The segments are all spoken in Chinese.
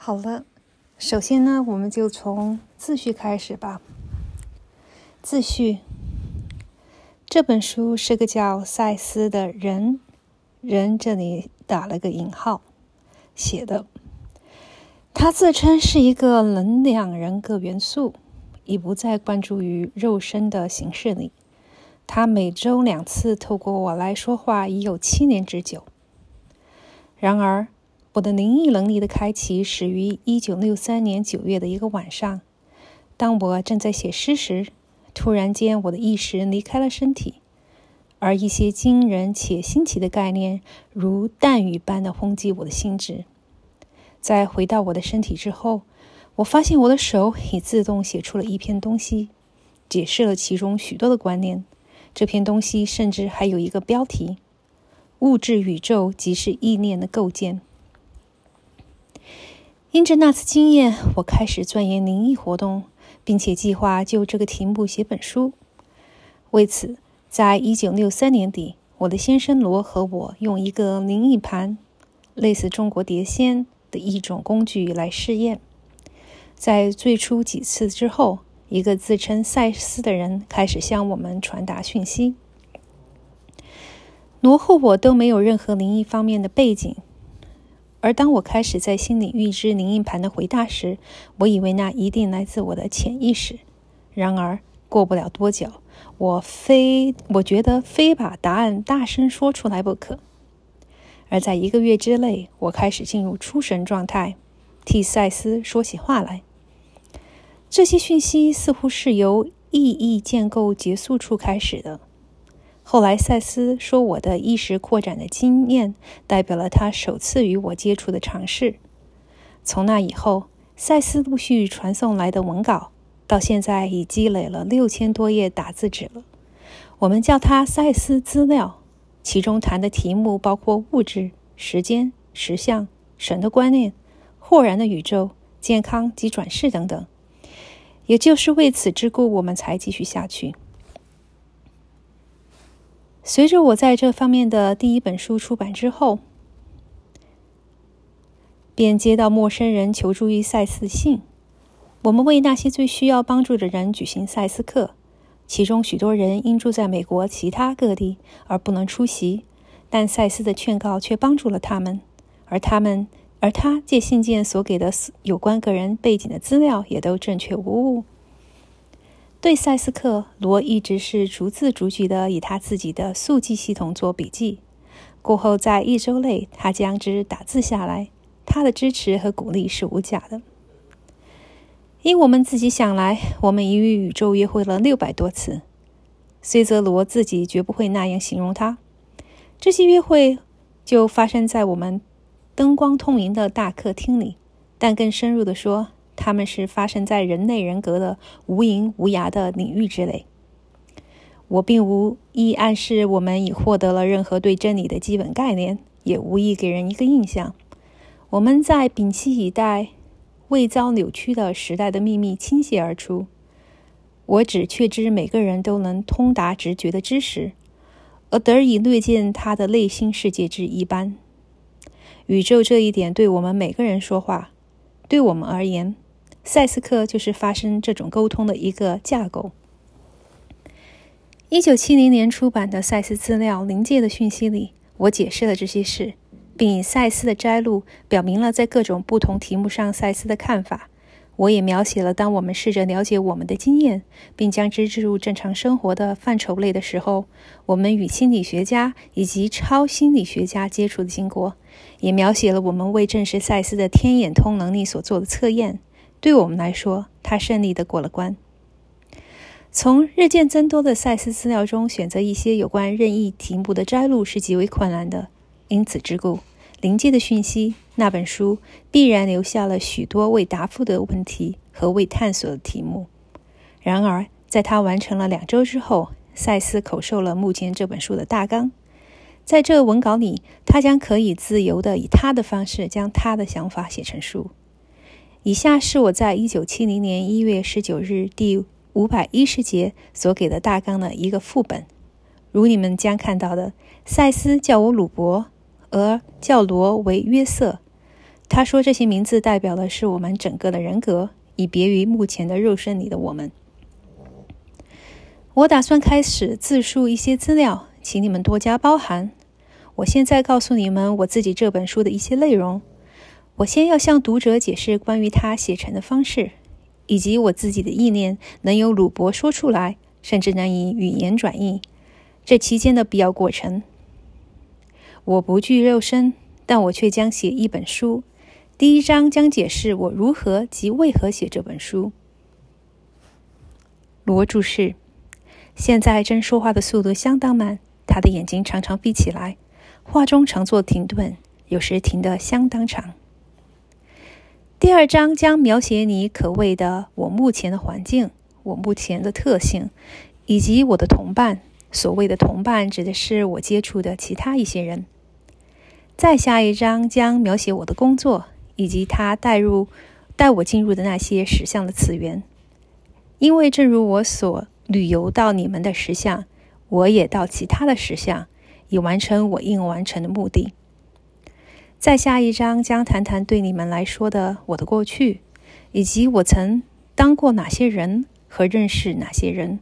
好了，首先呢，我们就从自序开始吧。自序这本书是个叫赛斯的人，人这里打了个引号写的。他自称是一个能量人格元素，已不再关注于肉身的形式里。他每周两次透过我来说话，已有七年之久。然而。我的灵异能力的开启始于一九六三年九月的一个晚上，当我正在写诗时，突然间我的意识离开了身体，而一些惊人且新奇的概念如弹雨般的轰击我的心智。在回到我的身体之后，我发现我的手已自动写出了一篇东西，解释了其中许多的观念。这篇东西甚至还有一个标题：“物质宇宙即是意念的构建。”因着那次经验，我开始钻研灵异活动，并且计划就这个题目写本书。为此，在一九六三年底，我的先生罗和我用一个灵异盘，类似中国碟仙的一种工具来试验。在最初几次之后，一个自称赛斯的人开始向我们传达讯息。罗和我都没有任何灵异方面的背景。而当我开始在心里预知灵应盘的回答时，我以为那一定来自我的潜意识。然而，过不了多久，我非我觉得非把答案大声说出来不可。而在一个月之内，我开始进入出神状态，替赛斯说起话来。这些讯息似乎是由意义建构结束处开始的。后来，赛斯说：“我的意识扩展的经验代表了他首次与我接触的尝试。”从那以后，赛斯陆续传送来的文稿，到现在已积累了六千多页打字纸了。我们叫它“赛斯资料”，其中谈的题目包括物质、时间、实相、神的观念、豁然的宇宙、健康及转世等等。也就是为此之故，我们才继续下去。随着我在这方面的第一本书出版之后，便接到陌生人求助于赛斯的信。我们为那些最需要帮助的人举行赛斯课，其中许多人因住在美国其他各地而不能出席，但赛斯的劝告却帮助了他们，而他们而他借信件所给的有关个人背景的资料也都正确无误。对赛斯克罗一直是逐字逐句的以他自己的速记系统做笔记，过后在一周内他将之打字下来。他的支持和鼓励是无价的。因我们自己想来，我们已与宇宙约会了六百多次，虽则罗自己绝不会那样形容他。这些约会就发生在我们灯光通明的大客厅里，但更深入的说。他们是发生在人类人格的无垠无涯的领域之内。我并无意暗示我们已获得了任何对真理的基本概念，也无意给人一个印象。我们在摒弃以待未遭扭曲的时代的秘密倾泻而出。我只确知每个人都能通达直觉的知识，而得以略见他的内心世界之一般。宇宙这一点对我们每个人说话，对我们而言。赛斯克就是发生这种沟通的一个架构。一九七零年出版的《赛斯资料：临界的讯息》里，我解释了这些事，并以赛斯的摘录表明了在各种不同题目上赛斯的看法。我也描写了当我们试着了解我们的经验，并将之置入正常生活的范畴内的时候，我们与心理学家以及超心理学家接触的经过，也描写了我们为证实赛斯的天眼通能力所做的测验。对我们来说，他顺利的过了关。从日渐增多的赛斯资料中选择一些有关任意题目的摘录是极为困难的。因此之故，《临界的讯息》那本书必然留下了许多未答复的问题和未探索的题目。然而，在他完成了两周之后，赛斯口授了目前这本书的大纲。在这文稿里，他将可以自由的以他的方式将他的想法写成书。以下是我在一九七零年一月十九日第五百一十节所给的大纲的一个副本。如你们将看到的，赛斯叫我鲁伯，而叫罗为约瑟。他说这些名字代表的是我们整个的人格，以别于目前的肉身里的我们。我打算开始自述一些资料，请你们多加包涵。我现在告诉你们我自己这本书的一些内容。我先要向读者解释关于他写成的方式，以及我自己的意念能由鲁伯说出来，甚至能以语言转译。这期间的必要过程。我不具肉身，但我却将写一本书。第一章将解释我如何及为何写这本书。罗注释：现在真说话的速度相当慢，他的眼睛常常闭起来，话中常做停顿，有时停得相当长。第二章将描写你可谓的我目前的环境，我目前的特性，以及我的同伴。所谓的同伴，指的是我接触的其他一些人。再下一章将描写我的工作，以及他带入带我进入的那些石像的次元。因为正如我所旅游到你们的石像，我也到其他的石像，以完成我应完成的目的。再下一章将谈谈对你们来说的我的过去，以及我曾当过哪些人和认识哪些人。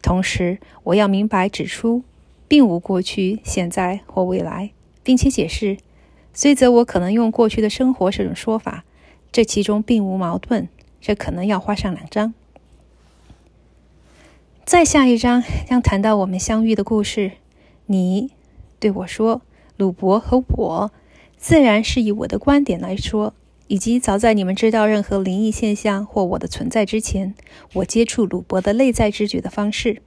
同时，我要明白指出，并无过去、现在或未来，并且解释，虽则我可能用过去的生活这种说法，这其中并无矛盾。这可能要花上两章。再下一章将谈到我们相遇的故事。你对我说：“鲁伯和我。”自然是以我的观点来说，以及早在你们知道任何灵异现象或我的存在之前，我接触鲁伯的内在知觉的方式。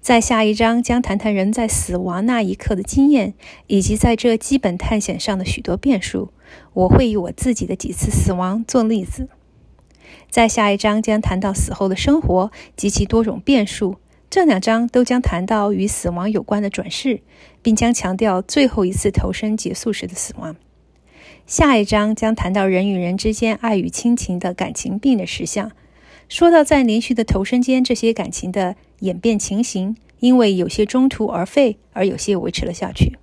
在下一章将谈谈人在死亡那一刻的经验，以及在这基本探险上的许多变数。我会以我自己的几次死亡做例子。在下一章将谈到死后的生活及其多种变数。这两章都将谈到与死亡有关的转世，并将强调最后一次投生结束时的死亡。下一章将谈到人与人之间爱与亲情的感情病的实相，说到在连续的投生间这些感情的演变情形，因为有些中途而废，而有些维持了下去。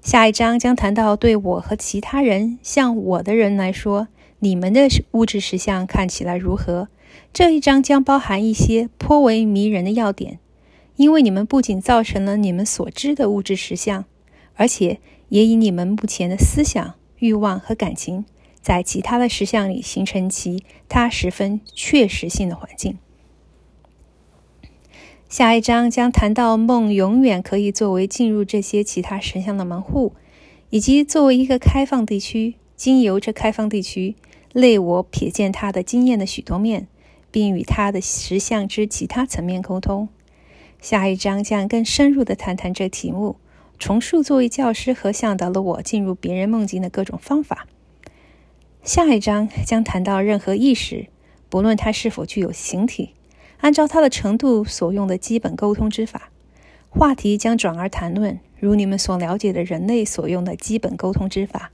下一章将谈到对我和其他人像我的人来说，你们的物质实相看起来如何。这一章将包含一些颇为迷人的要点，因为你们不仅造成了你们所知的物质实相，而且也以你们目前的思想、欲望和感情，在其他的实相里形成其他十分确实性的环境。下一章将谈到梦永远可以作为进入这些其他实相的门户，以及作为一个开放地区，经由这开放地区，类我瞥见他的经验的许多面。并与他的实相之其他层面沟通。下一章将更深入地谈谈这题目，重述作为教师和向导的我进入别人梦境的各种方法。下一章将谈到任何意识，不论它是否具有形体，按照它的程度所用的基本沟通之法。话题将转而谈论如你们所了解的人类所用的基本沟通之法，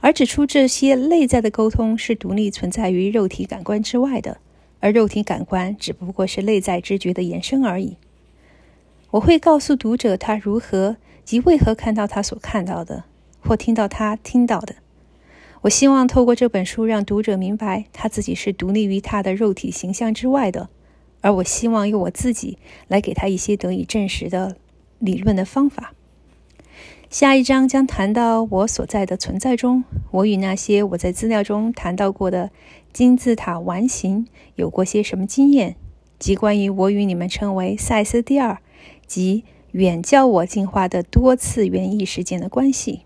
而指出这些内在的沟通是独立存在于肉体感官之外的。而肉体感官只不过是内在知觉的延伸而已。我会告诉读者他如何及为何看到他所看到的，或听到他听到的。我希望透过这本书让读者明白他自己是独立于他的肉体形象之外的，而我希望用我自己来给他一些得以证实的理论的方法。下一章将谈到我所在的存在中，我与那些我在资料中谈到过的金字塔完形有过些什么经验，及关于我与你们称为赛斯第二及远较我进化的多次元意识间的关系。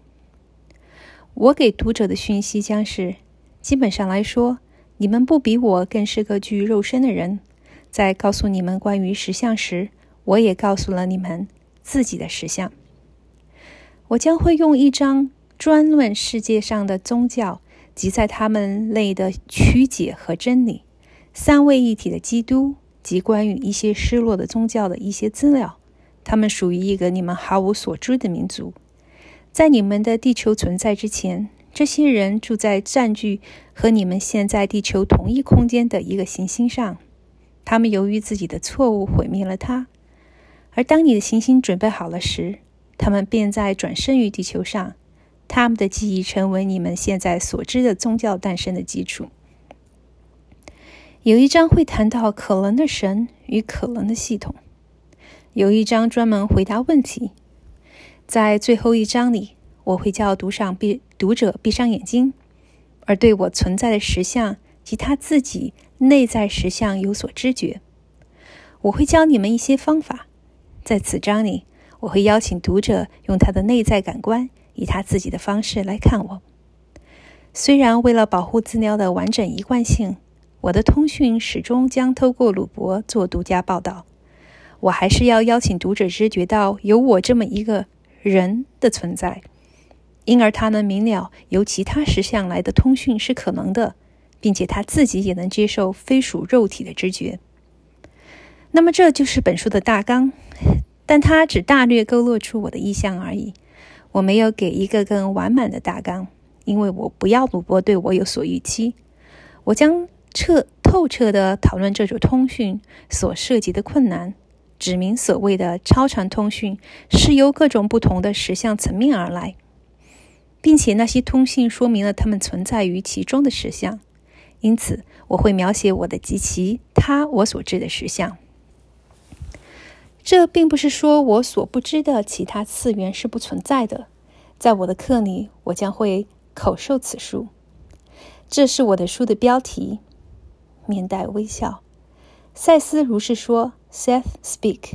我给读者的讯息将是：基本上来说，你们不比我更是个具肉身的人。在告诉你们关于实相时，我也告诉了你们自己的实相。我将会用一张专论世界上的宗教即在他们内的曲解和真理，三位一体的基督及关于一些失落的宗教的一些资料。他们属于一个你们毫无所知的民族，在你们的地球存在之前，这些人住在占据和你们现在地球同一空间的一个行星上。他们由于自己的错误毁灭了它，而当你的行星准备好了时。他们便在转生于地球上，他们的记忆成为你们现在所知的宗教诞生的基础。有一章会谈到可能的神与可能的系统，有一章专门回答问题。在最后一章里，我会叫读上闭读者闭上眼睛，而对我存在的实相及他自己内在实相有所知觉。我会教你们一些方法。在此章里，我会邀请读者用他的内在感官，以他自己的方式来看我。虽然为了保护资料的完整一贯性。我的通讯始终将透过鲁伯做独家报道。我还是要邀请读者知觉到有我这么一个人的存在，因而他能明了由其他实相来的通讯是可能的，并且他自己也能接受非属肉体的知觉。那么这就是本书的大纲，但它只大略勾勒出我的意向而已。我没有给一个更完满的大纲，因为我不要鲁伯对我有所预期。我将。彻透彻地讨论这种通讯所涉及的困难，指明所谓的超常通讯是由各种不同的实相层面而来，并且那些通信说明了它们存在于其中的实相。因此，我会描写我的及其他我所知的实相。这并不是说我所不知的其他次元是不存在的。在我的课里，我将会口授此书。这是我的书的标题。面带微笑，赛斯如是说：“Seth speak，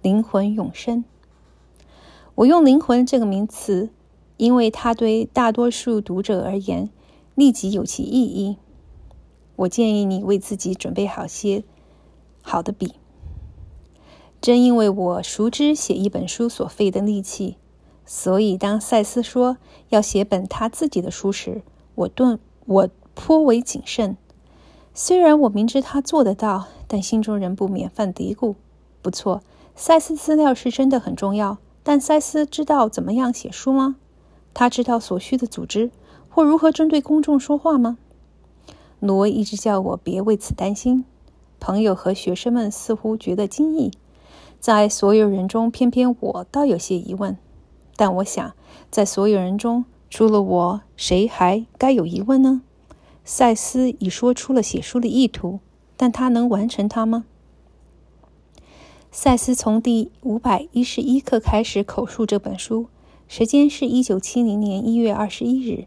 灵魂永生。我用‘灵魂’这个名词，因为它对大多数读者而言立即有其意义。我建议你为自己准备好些好的笔。正因为我熟知写一本书所费的力气，所以当赛斯说要写本他自己的书时，我顿我颇为谨慎。”虽然我明知他做得到，但心中仍不免犯嘀咕。不错，塞斯资料是真的很重要，但塞斯知道怎么样写书吗？他知道所需的组织或如何针对公众说话吗？罗一直叫我别为此担心。朋友和学生们似乎觉得惊异，在所有人中，偏偏我倒有些疑问。但我想，在所有人中，除了我，谁还该有疑问呢？赛斯已说出了写书的意图，但他能完成它吗？赛斯从第五百一十一课开始口述这本书，时间是一九七零年一月二十一日，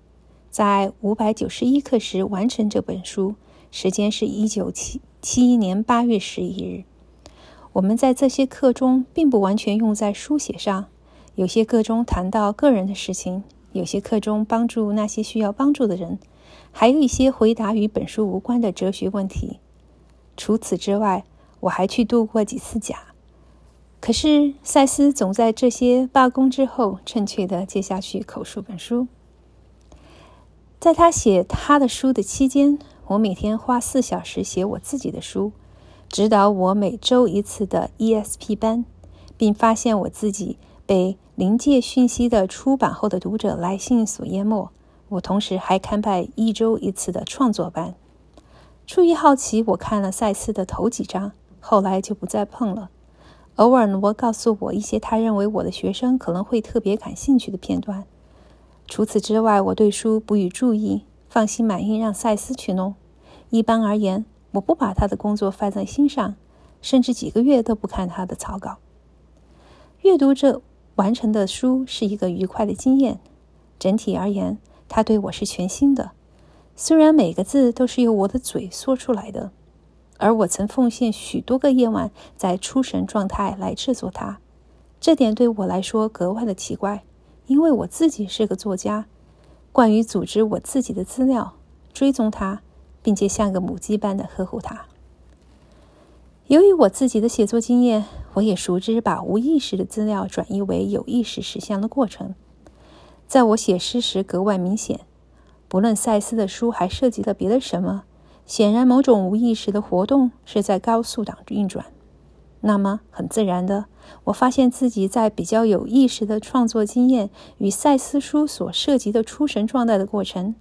在五百九十一课时完成这本书，时间是一九七七一年八月十一日。我们在这些课中并不完全用在书写上，有些课中谈到个人的事情，有些课中帮助那些需要帮助的人。还有一些回答与本书无关的哲学问题。除此之外，我还去度过几次假。可是赛斯总在这些罢工之后，正确的接下去口述本书。在他写他的书的期间，我每天花四小时写我自己的书，指导我每周一次的 ESP 班，并发现我自己被临界讯息的出版后的读者来信所淹没。我同时还开办一周一次的创作班。出于好奇，我看了赛斯的头几章，后来就不再碰了。偶尔，罗告诉我一些他认为我的学生可能会特别感兴趣的片段。除此之外，我对书不予注意，放心满意让赛斯去弄。一般而言，我不把他的工作放在心上，甚至几个月都不看他的草稿。阅读这完成的书是一个愉快的经验。整体而言。他对我是全新的，虽然每个字都是由我的嘴说出来的，而我曾奉献许多个夜晚在出神状态来制作它。这点对我来说格外的奇怪，因为我自己是个作家。关于组织我自己的资料，追踪它，并且像个母鸡般的呵护它。由于我自己的写作经验，我也熟知把无意识的资料转移为有意识实相的过程。在我写诗时格外明显。不论赛斯的书还涉及了别的什么，显然某种无意识的活动是在高速档运转。那么，很自然的，我发现自己在比较有意识的创作经验与赛斯书所涉及的出神状态的过程。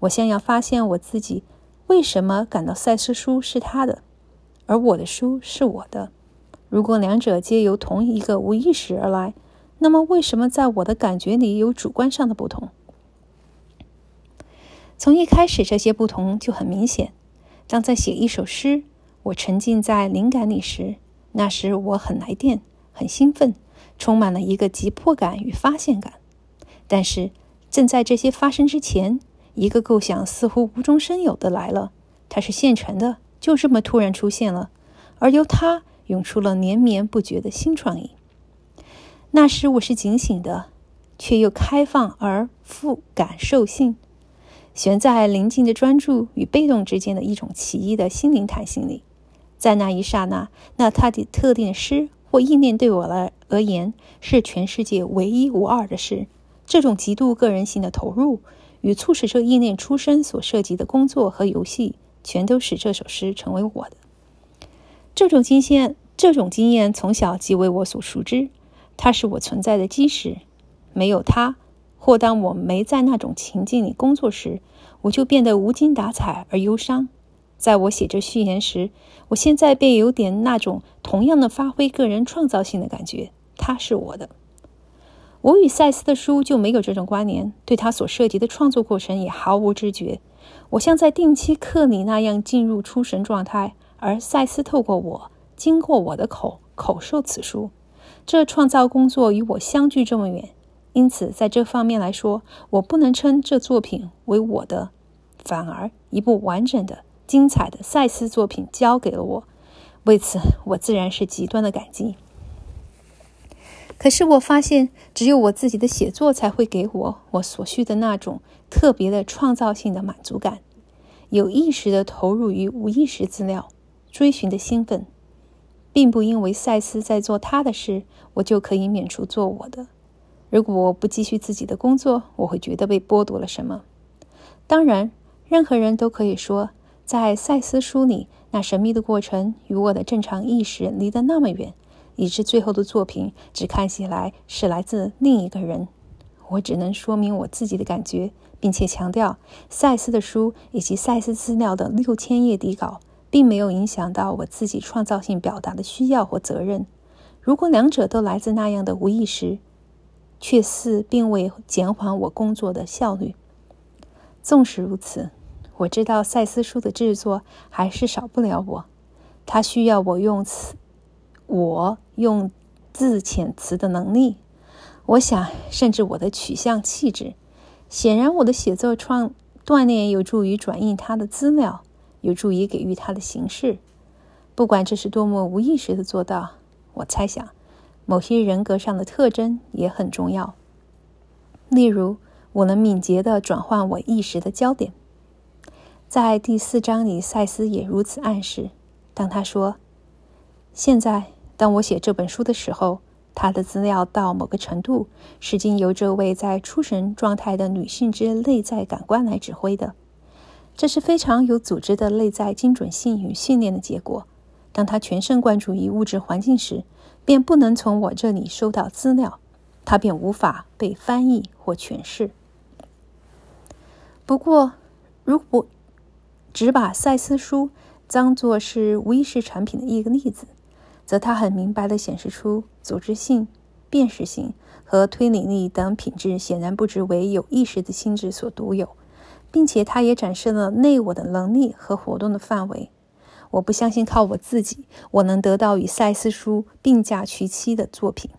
我先要发现我自己为什么感到赛斯书是他的，而我的书是我的。如果两者皆由同一个无意识而来，那么为什么在我的感觉里有主观上的不同？从一开始，这些不同就很明显。当在写一首诗，我沉浸在灵感里时，那时我很来电，很兴奋，充满了一个急迫感与发现感。但是，正在这些发生之前，一个构想似乎无中生有的来了，它是现成的，就这么突然出现了，而由它涌出了连绵不绝的新创意。那时我是警醒的，却又开放而富感受性。悬在临近的专注与被动之间的一种奇异的心灵弹性里，在那一刹那，那他的特定诗或意念对我来而言是全世界唯一无二的事。这种极度个人性的投入与促使这意念出生所涉及的工作和游戏，全都使这首诗成为我的。这种经验，这种经验从小即为我所熟知，它是我存在的基石。没有它。或当我没在那种情境里工作时，我就变得无精打采而忧伤。在我写这序言时，我现在便有点那种同样的发挥个人创造性的感觉。它是我的。我与赛斯的书就没有这种关联，对他所涉及的创作过程也毫无知觉。我像在定期课里那样进入出神状态，而赛斯透过我，经过我的口口授此书。这创造工作与我相距这么远。因此，在这方面来说，我不能称这作品为我的，反而一部完整的、精彩的赛斯作品交给了我。为此，我自然是极端的感激。可是，我发现只有我自己的写作才会给我我所需的那种特别的创造性的满足感，有意识的投入于无意识资料追寻的兴奋，并不因为赛斯在做他的事，我就可以免除做我的。如果我不继续自己的工作，我会觉得被剥夺了什么。当然，任何人都可以说，在赛斯书里那神秘的过程与我的正常意识离得那么远，以致最后的作品只看起来是来自另一个人。我只能说明我自己的感觉，并且强调，赛斯的书以及赛斯资料的六千页底稿，并没有影响到我自己创造性表达的需要或责任。如果两者都来自那样的无意识，却似并未减缓我工作的效率。纵使如此，我知道赛斯书的制作还是少不了我。他需要我用词，我用字遣词的能力。我想，甚至我的取向气质。显然，我的写作创锻炼有助于转印他的资料，有助于给予他的形式。不管这是多么无意识的做到，我猜想。某些人格上的特征也很重要。例如，我能敏捷地转换我意识的焦点。在第四章里，赛斯也如此暗示。当他说：“现在，当我写这本书的时候，他的资料到某个程度是经由这位在出神状态的女性之内在感官来指挥的。这是非常有组织的内在精准性与训练的结果。当他全神贯注于物质环境时。”便不能从我这里收到资料，他便无法被翻译或诠释。不过，如果只把赛斯书当作是无意识产品的一个例子，则它很明白地显示出组织性、辨识性和推理力等品质显然不只为有意识的心智所独有，并且它也展示了内我的能力和活动的范围。我不相信靠我自己，我能得到与赛斯书并驾齐驱的作品。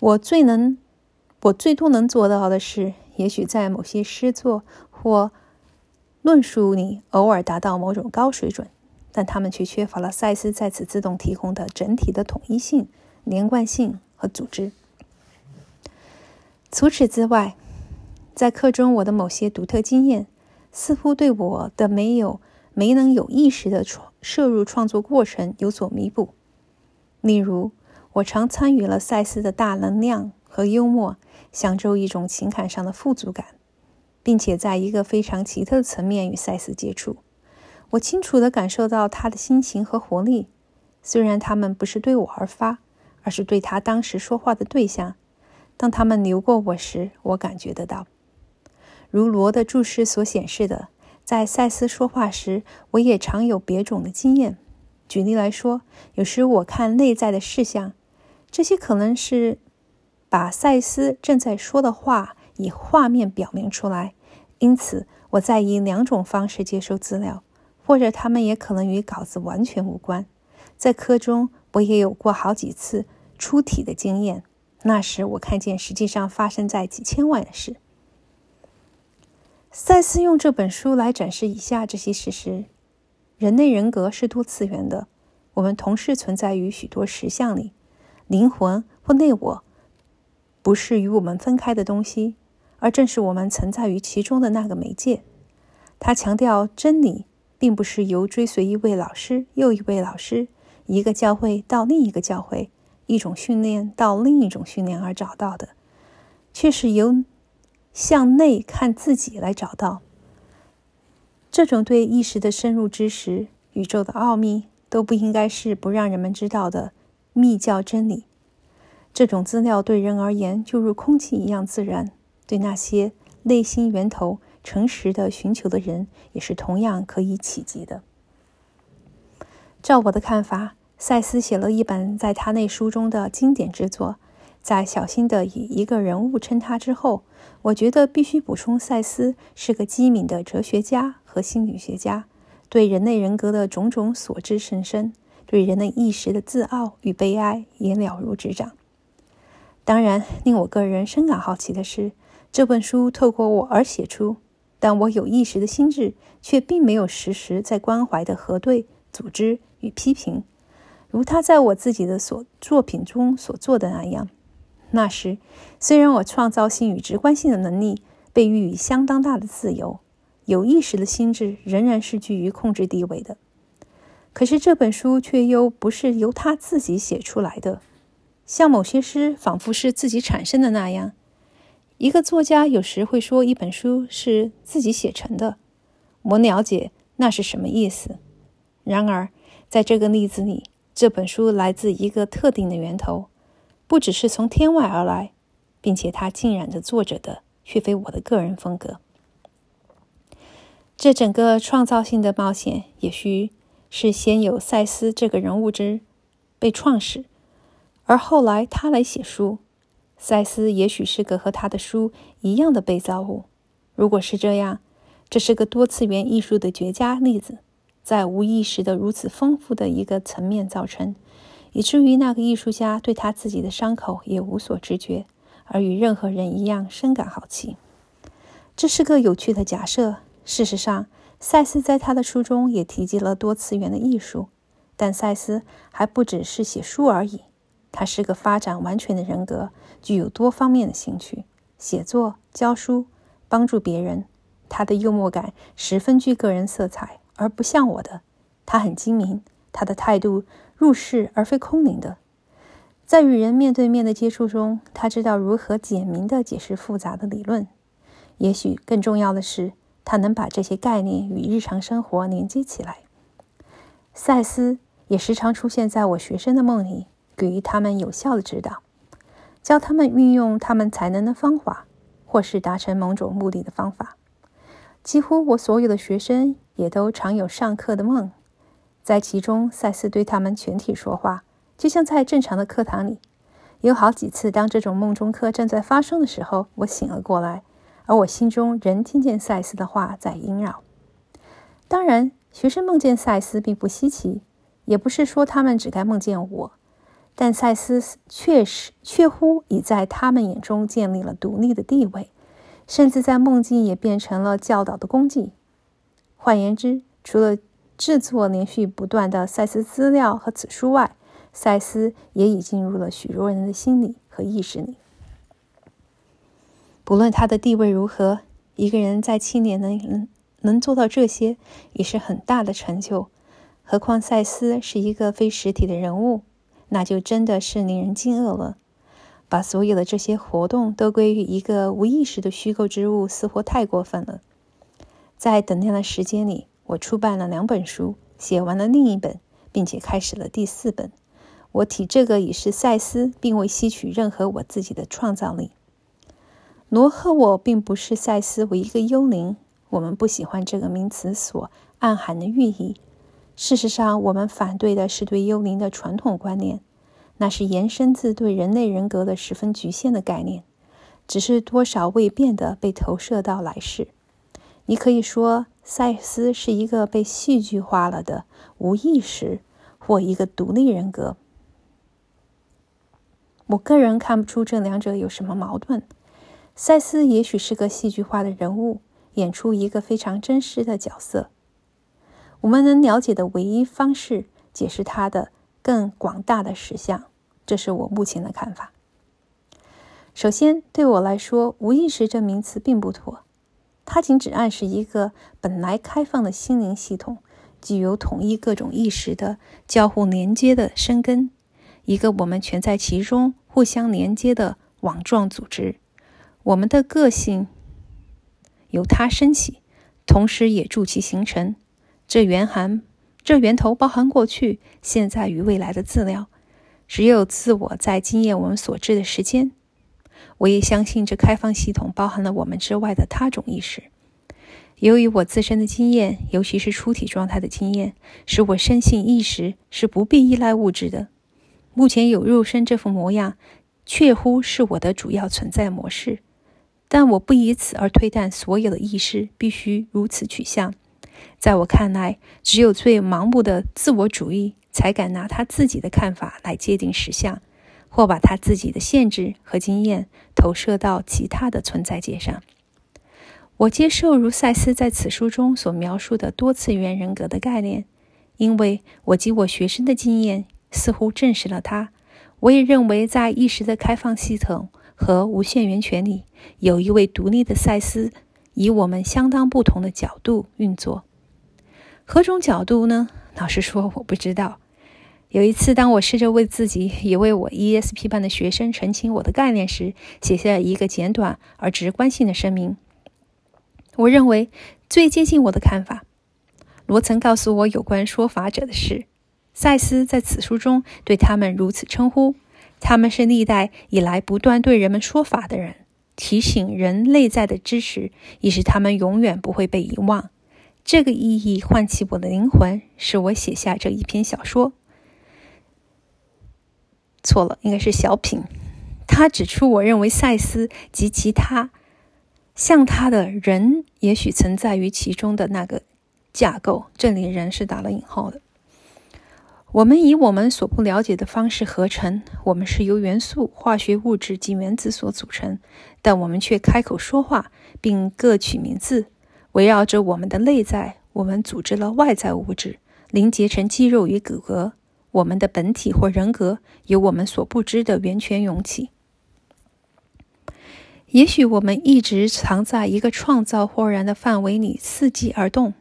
我最能，我最多能做到的是，也许在某些诗作或论述里偶尔达到某种高水准，但他们却缺乏了赛斯在此自动提供的整体的统一性、连贯性和组织。除此之外，在课中我的某些独特经验似乎对我的没有。没能有意识的创摄入创作过程有所弥补。例如，我常参与了赛斯的大能量和幽默，享受一种情感上的富足感，并且在一个非常奇特的层面与赛斯接触。我清楚地感受到他的心情和活力，虽然他们不是对我而发，而是对他当时说话的对象。当他们流过我时，我感觉得到，如罗的注释所显示的。在赛斯说话时，我也常有别种的经验。举例来说，有时我看内在的事项，这些可能是把赛斯正在说的话以画面表明出来，因此我在以两种方式接收资料，或者他们也可能与稿子完全无关。在课中，我也有过好几次出体的经验，那时我看见实际上发生在几千万的事。赛斯用这本书来展示以下这些事实：人类人格是多次元的，我们同时存在于许多实相里。灵魂或内我不是与我们分开的东西，而正是我们存在于其中的那个媒介。他强调，真理并不是由追随一位老师又一位老师、一个教会到另一个教会、一种训练到另一种训练而找到的，却是由向内看自己来找到。这种对意识的深入知识、宇宙的奥秘，都不应该是不让人们知道的。密教真理，这种资料对人而言就如空气一样自然；对那些内心源头诚实的寻求的人，也是同样可以企及的。照我的看法，赛斯写了一本在他那书中的经典之作，在小心的以一个人物称他之后，我觉得必须补充：赛斯是个机敏的哲学家和心理学家，对人类人格的种种所知甚深。对人类意识的自傲与悲哀也了如指掌。当然，令我个人深感好奇的是，这本书透过我而写出，但我有意识的心智却并没有时时在关怀的核对、组织与批评，如他在我自己的所作品中所做的那样。那时，虽然我创造性与直观性的能力被予以相当大的自由，有意识的心智仍然是居于控制地位的。可是这本书却又不是由他自己写出来的，像某些诗仿佛是自己产生的那样。一个作家有时会说一本书是自己写成的，我了解那是什么意思。然而，在这个例子里，这本书来自一个特定的源头，不只是从天外而来，并且它浸染着作者的，却非我的个人风格。这整个创造性的冒险，也许。是先有赛斯这个人物之被创始，而后来他来写书。赛斯也许是个和他的书一样的被造物。如果是这样，这是个多次元艺术的绝佳例子，在无意识的如此丰富的一个层面造成，以至于那个艺术家对他自己的伤口也无所知觉，而与任何人一样深感好奇。这是个有趣的假设。事实上。赛斯在他的书中也提及了多次元的艺术，但赛斯还不只是写书而已，他是个发展完全的人格，具有多方面的兴趣：写作、教书、帮助别人。他的幽默感十分具个人色彩，而不像我的。他很精明，他的态度入世而非空灵的。在与人面对面的接触中，他知道如何简明地解释复杂的理论。也许更重要的是。他能把这些概念与日常生活连接起来。赛斯也时常出现在我学生的梦里，给予他们有效的指导，教他们运用他们才能的方法，或是达成某种目的的方法。几乎我所有的学生也都常有上课的梦，在其中，赛斯对他们全体说话，就像在正常的课堂里。有好几次，当这种梦中课正在发生的时候，我醒了过来。而我心中仍听见赛斯的话在萦绕。当然，学生梦见赛斯并不稀奇，也不是说他们只该梦见我。但赛斯确实确乎已在他们眼中建立了独立的地位，甚至在梦境也变成了教导的功绩。换言之，除了制作连续不断的赛斯资料和此书外，赛斯也已进入了许多人的心理和意识里。不论他的地位如何，一个人在青年能能做到这些，已是很大的成就。何况赛斯是一个非实体的人物，那就真的是令人惊愕了。把所有的这些活动都归于一个无意识的虚构之物，似乎太过分了。在等量的时间里，我出版了两本书，写完了另一本，并且开始了第四本。我提这个已是赛斯，并未吸取任何我自己的创造力。罗和我并不是赛斯为一个幽灵，我们不喜欢这个名词所暗含的寓意。事实上，我们反对的是对幽灵的传统观念，那是延伸自对人类人格的十分局限的概念，只是多少未变的被投射到来世。你可以说，赛斯是一个被戏剧化了的无意识，或一个独立人格。我个人看不出这两者有什么矛盾。赛斯也许是个戏剧化的人物，演出一个非常真实的角色。我们能了解的唯一方式，解释它的更广大的实相，这是我目前的看法。首先，对我来说，“无意识”这名词并不妥，它仅只暗示一个本来开放的心灵系统，具有统一各种意识的交互连接的生根，一个我们全在其中互相连接的网状组织。我们的个性由它升起，同时也助其形成。这源含，这源头包含过去、现在与未来的资料。只有自我在经验我们所知的时间。我也相信这开放系统包含了我们之外的他种意识。由于我自身的经验，尤其是出体状态的经验，使我深信意识是不必依赖物质的。目前有肉身这副模样，确乎是我的主要存在模式。但我不以此而推断所有的意识必须如此取向。在我看来，只有最盲目的自我主义才敢拿他自己的看法来界定实相，或把他自己的限制和经验投射到其他的存在界上。我接受如赛斯在此书中所描述的多次元人格的概念，因为我及我学生的经验似乎证实了它。我也认为，在意识的开放系统。和无限源泉里有一位独立的赛斯，以我们相当不同的角度运作。何种角度呢？老实说，我不知道。有一次，当我试着为自己也为我 ESP 班的学生澄清我的概念时，写下了一个简短而直观性的声明。我认为最接近我的看法。罗曾告诉我有关说法者的事，赛斯在此书中对他们如此称呼。他们是历代以来不断对人们说法的人，提醒人内在的知识，以使他们永远不会被遗忘。这个意义唤起我的灵魂，使我写下这一篇小说。错了，应该是小品。他指出，我认为赛斯及其他像他的人，也许存在于其中的那个架构。这里“人”是打了引号的。我们以我们所不了解的方式合成，我们是由元素、化学物质及原子所组成，但我们却开口说话，并各取名字。围绕着我们的内在，我们组织了外在物质，凝结成肌肉与骨骼。我们的本体或人格由我们所不知的源泉涌起。也许我们一直藏在一个创造豁然的范围里，伺机而动，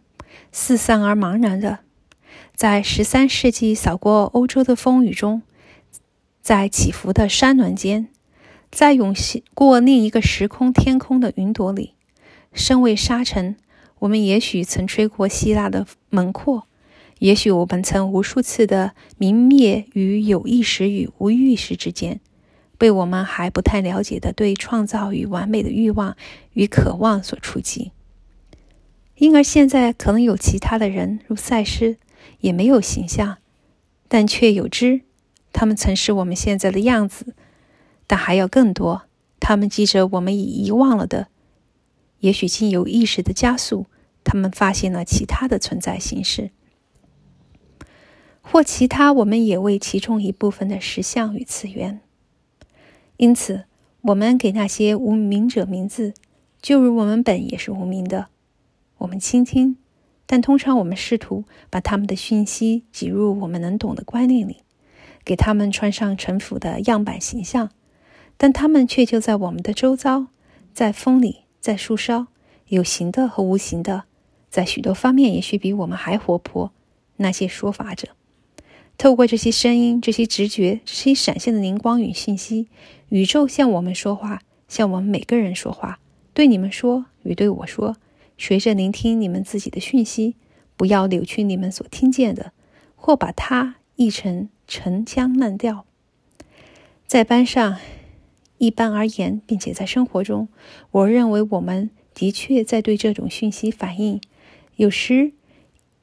四散而茫然的。在十三世纪扫过欧洲的风雨中，在起伏的山峦间，在涌现过另一个时空天空的云朵里，身为沙尘，我们也许曾吹过希腊的门廓，也许我们曾无数次的明灭于有意识与无意识之间，被我们还不太了解的对创造与完美的欲望与渴望所触及，因而现在可能有其他的人，如赛斯。也没有形象，但却有知。他们曾是我们现在的样子，但还有更多。他们记着我们已遗忘了的，也许经由意识的加速，他们发现了其他的存在形式，或其他我们也为其中一部分的实相与次元。因此，我们给那些无名者名字，就如我们本也是无名的。我们倾听。但通常我们试图把他们的讯息挤入我们能懂的观念里，给他们穿上城府的样板形象，但他们却就在我们的周遭，在风里，在树梢，有形的和无形的，在许多方面也许比我们还活泼。那些说法者，透过这些声音、这些直觉、这些闪现的灵光与信息，宇宙向我们说话，向我们每个人说话，对你们说与对我说。随着聆听你们自己的讯息，不要扭曲你们所听见的，或把它译成陈腔滥调。在班上，一般而言，并且在生活中，我认为我们的确在对这种讯息反应，有时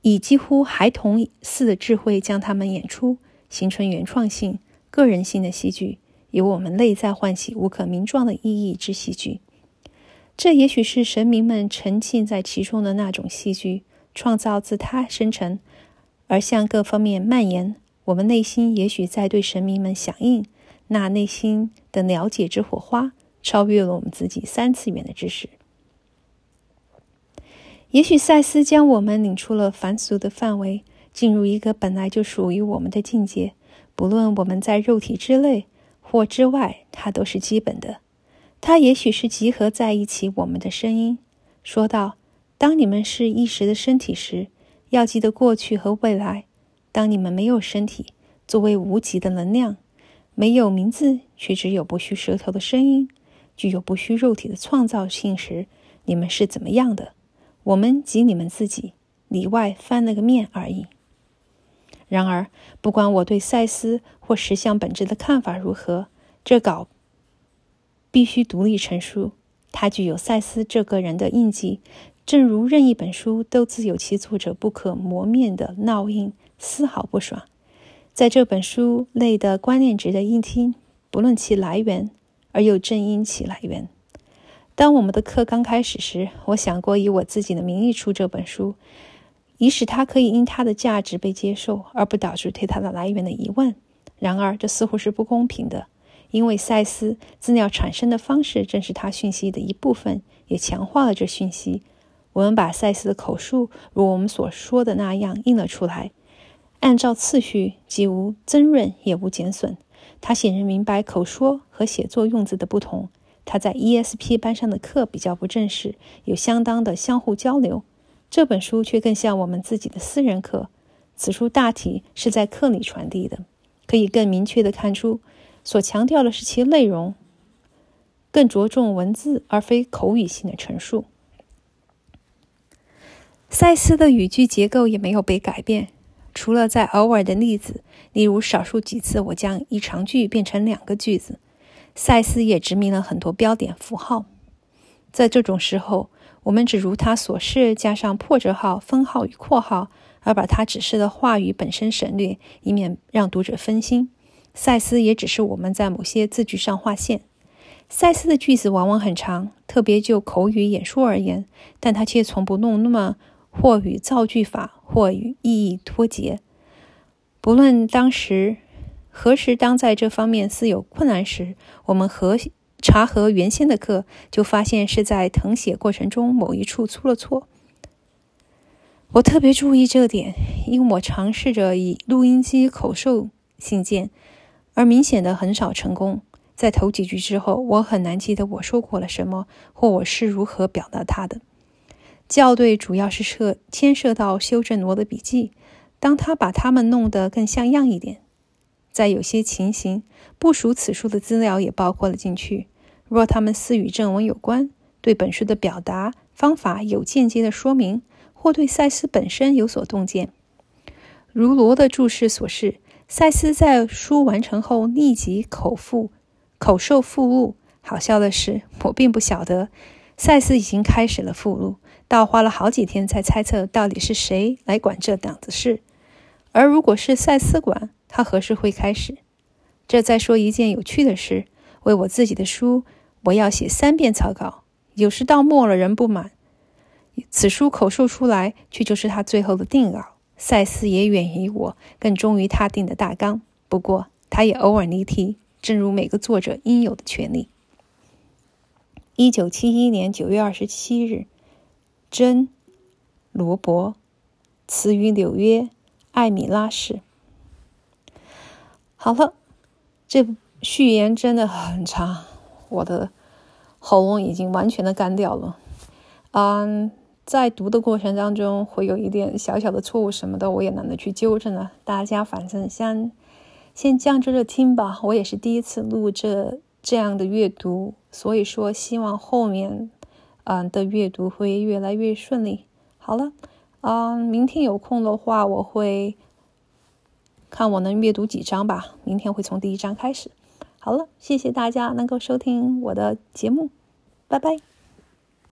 以几乎孩童似的智慧将它们演出，形成原创性、个人性的戏剧，由我们内在唤起无可名状的意义之戏剧。这也许是神明们沉浸在其中的那种戏剧，创造自他生成，而向各方面蔓延。我们内心也许在对神明们响应，那内心的了解之火花，超越了我们自己三次元的知识。也许赛斯将我们领出了凡俗的范围，进入一个本来就属于我们的境界。不论我们在肉体之内或之外，它都是基本的。它也许是集合在一起我们的声音。说道：“当你们是一时的身体时，要记得过去和未来；当你们没有身体，作为无极的能量，没有名字却只有不需舌头的声音，具有不需肉体的创造性时，你们是怎么样的？”我们及你们自己里外翻了个面而已。然而，不管我对赛斯或实相本质的看法如何，这稿必须独立成书。它具有赛斯这个人的印记，正如任意本书都自有其作者不可磨灭的烙印，丝毫不爽。在这本书内的观念值得一听，不论其来源，而又正因其来源。当我们的课刚开始时，我想过以我自己的名义出这本书，以使它可以因它的价值被接受，而不导致对它的来源的疑问。然而，这似乎是不公平的，因为赛斯资料产生的方式正是他讯息的一部分，也强化了这讯息。我们把赛斯的口述如我们所说的那样印了出来，按照次序，既无增润也无减损。他显然明白口说和写作用字的不同。他在 ESP 班上的课比较不正式，有相当的相互交流。这本书却更像我们自己的私人课。此书大体是在课里传递的，可以更明确地看出，所强调的是其内容，更着重文字而非口语性的陈述。赛斯的语句结构也没有被改变，除了在偶尔的例子，例如少数几次我将一长句变成两个句子。赛斯也指明了很多标点符号，在这种时候，我们只如他所示，加上破折号、分号与括号，而把他指示的话语本身省略，以免让读者分心。赛斯也只是我们在某些字句上划线。赛斯的句子往往很长，特别就口语演说而言，但他却从不弄那么或与造句法，或与意义脱节。不论当时。何时当在这方面似有困难时，我们核查核原先的课，就发现是在誊写过程中某一处出了错。我特别注意这点，因我尝试着以录音机口授信件，而明显的很少成功。在头几句之后，我很难记得我说过了什么，或我是如何表达它的。校对主要是涉牵涉到修正罗的笔记，当他把它们弄得更像样一点。在有些情形，不属此书的资料也包括了进去。若他们似与正文有关，对本书的表达方法有间接的说明，或对赛斯本身有所洞见，如罗的注释所示，赛斯在书完成后立即口复口授附录。好笑的是，我并不晓得赛斯已经开始了附录，倒花了好几天才猜测到底是谁来管这档子事。而如果是赛斯管，他何时会开始？这再说一件有趣的事：为我自己的书，我要写三遍草稿。有时到末了，人不满，此书口述出来，却就是他最后的定稿。赛斯也远于我，更忠于他定的大纲。不过，他也偶尔离题，正如每个作者应有的权利。一九七一年九月二十七日，真罗伯，词于纽约艾米拉市。好了，这序言真的很长，我的喉咙已经完全的干掉了。嗯，在读的过程当中会有一点小小的错误什么的，我也懒得去纠正了。大家反正先先将就着听吧。我也是第一次录这这样的阅读，所以说希望后面嗯的阅读会越来越顺利。好了，嗯，明天有空的话我会。看我能阅读几章吧，明天会从第一章开始。好了，谢谢大家能够收听我的节目，拜拜。